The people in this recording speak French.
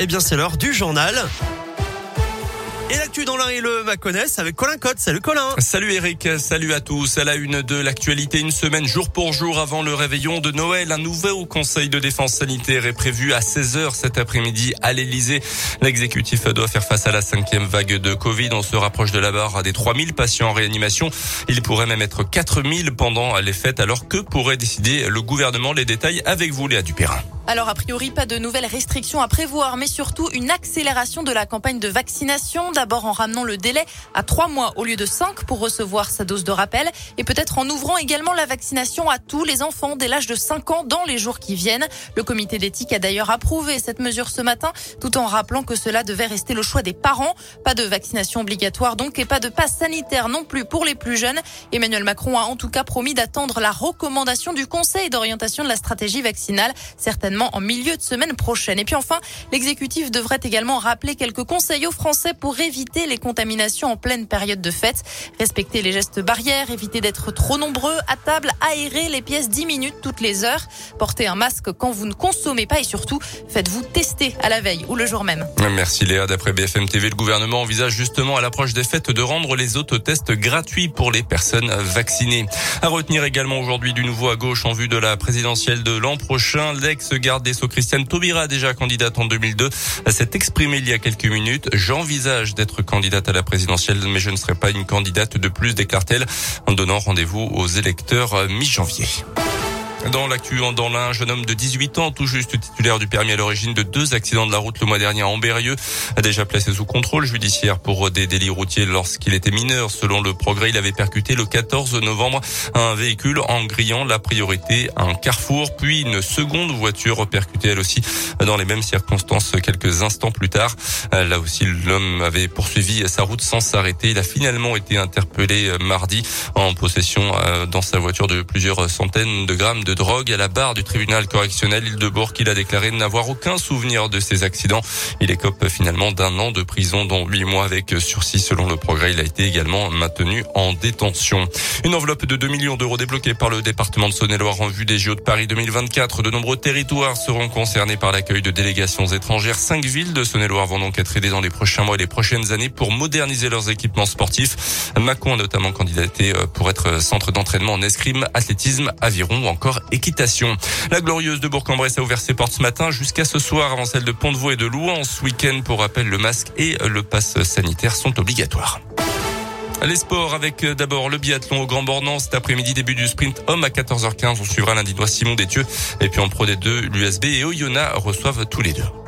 Eh bien, c'est l'heure du journal. Et l'actu dans l'un et le Maconnais avec Colin Cotte. Salut Colin. Salut Eric, salut à tous. À la une de l'actualité, une semaine jour pour jour avant le réveillon de Noël, un nouveau conseil de défense sanitaire est prévu à 16h cet après-midi à l'Elysée. L'exécutif doit faire face à la cinquième vague de Covid. On se rapproche de la barre des 3000 patients en réanimation. Il pourrait même être 4000 pendant les fêtes. Alors que pourrait décider le gouvernement Les détails avec vous, Léa Dupérin. Alors, a priori, pas de nouvelles restrictions à prévoir, mais surtout une accélération de la campagne de vaccination. D'abord en ramenant le délai à trois mois au lieu de cinq pour recevoir sa dose de rappel et peut-être en ouvrant également la vaccination à tous les enfants dès l'âge de 5 ans dans les jours qui viennent. Le comité d'éthique a d'ailleurs approuvé cette mesure ce matin tout en rappelant que cela devait rester le choix des parents. Pas de vaccination obligatoire donc et pas de passe sanitaire non plus pour les plus jeunes. Emmanuel Macron a en tout cas promis d'attendre la recommandation du Conseil d'orientation de la stratégie vaccinale. Certaines en milieu de semaine prochaine. Et puis enfin, l'exécutif devrait également rappeler quelques conseils aux Français pour éviter les contaminations en pleine période de fête. Respecter les gestes barrières, éviter d'être trop nombreux à table, aérer les pièces 10 minutes toutes les heures, porter un masque quand vous ne consommez pas et surtout, faites-vous tester à la veille ou le jour même. Merci Léa. D'après BFM TV, le gouvernement envisage justement à l'approche des fêtes de rendre les autotests gratuits pour les personnes vaccinées. À retenir également aujourd'hui du nouveau à gauche en vue de la présidentielle de l'an prochain, l'ex garde des Christiane Taubira, déjà candidate en 2002, s'est exprimée il y a quelques minutes. J'envisage d'être candidate à la présidentielle, mais je ne serai pas une candidate de plus, déclare-t-elle, en donnant rendez-vous aux électeurs mi-janvier. Dans l'actu, dans l'un, un jeune homme de 18 ans, tout juste titulaire du permis à l'origine de deux accidents de la route le mois dernier à Ambérieux, a déjà placé sous contrôle judiciaire pour des délits routiers lorsqu'il était mineur. Selon le progrès, il avait percuté le 14 novembre un véhicule en grillant la priorité à un carrefour, puis une seconde voiture percutée elle aussi dans les mêmes circonstances quelques instants plus tard. Là aussi, l'homme avait poursuivi sa route sans s'arrêter. Il a finalement été interpellé mardi en possession euh, dans sa voiture de plusieurs centaines de grammes de drogue à la barre du tribunal correctionnel Île-de-Bourg. Il a déclaré n'avoir aucun souvenir de ces accidents. Il écope finalement d'un an de prison, dont huit mois avec sursis. Selon le progrès, il a été également maintenu en détention. Une enveloppe de 2 millions d'euros débloquée par le département de Saône-et-Loire en vue des JO de Paris 2024. De nombreux territoires seront concernés par l'accueil de délégations étrangères. Cinq villes de Saône-et-Loire vont donc être aidées dans les prochains mois et les prochaines années pour moderniser leurs équipements sportifs. Macon a notamment candidaté euh, pour être centre d'entraînement en escrime, athlétisme, aviron ou encore équitation. La glorieuse de Bourg-en-Bresse a ouvert ses portes ce matin jusqu'à ce soir avant celle de Pont-de-Vaux et de Louan. Ce week-end, pour rappel, le masque et le pass sanitaire sont obligatoires. Les sports avec euh, d'abord le biathlon au Grand Bornand cet après-midi début du sprint homme à 14h15 on suivra l'Indinois Simon Détieux et puis en Pro D2 l'USB et Oyonnax reçoivent tous les deux.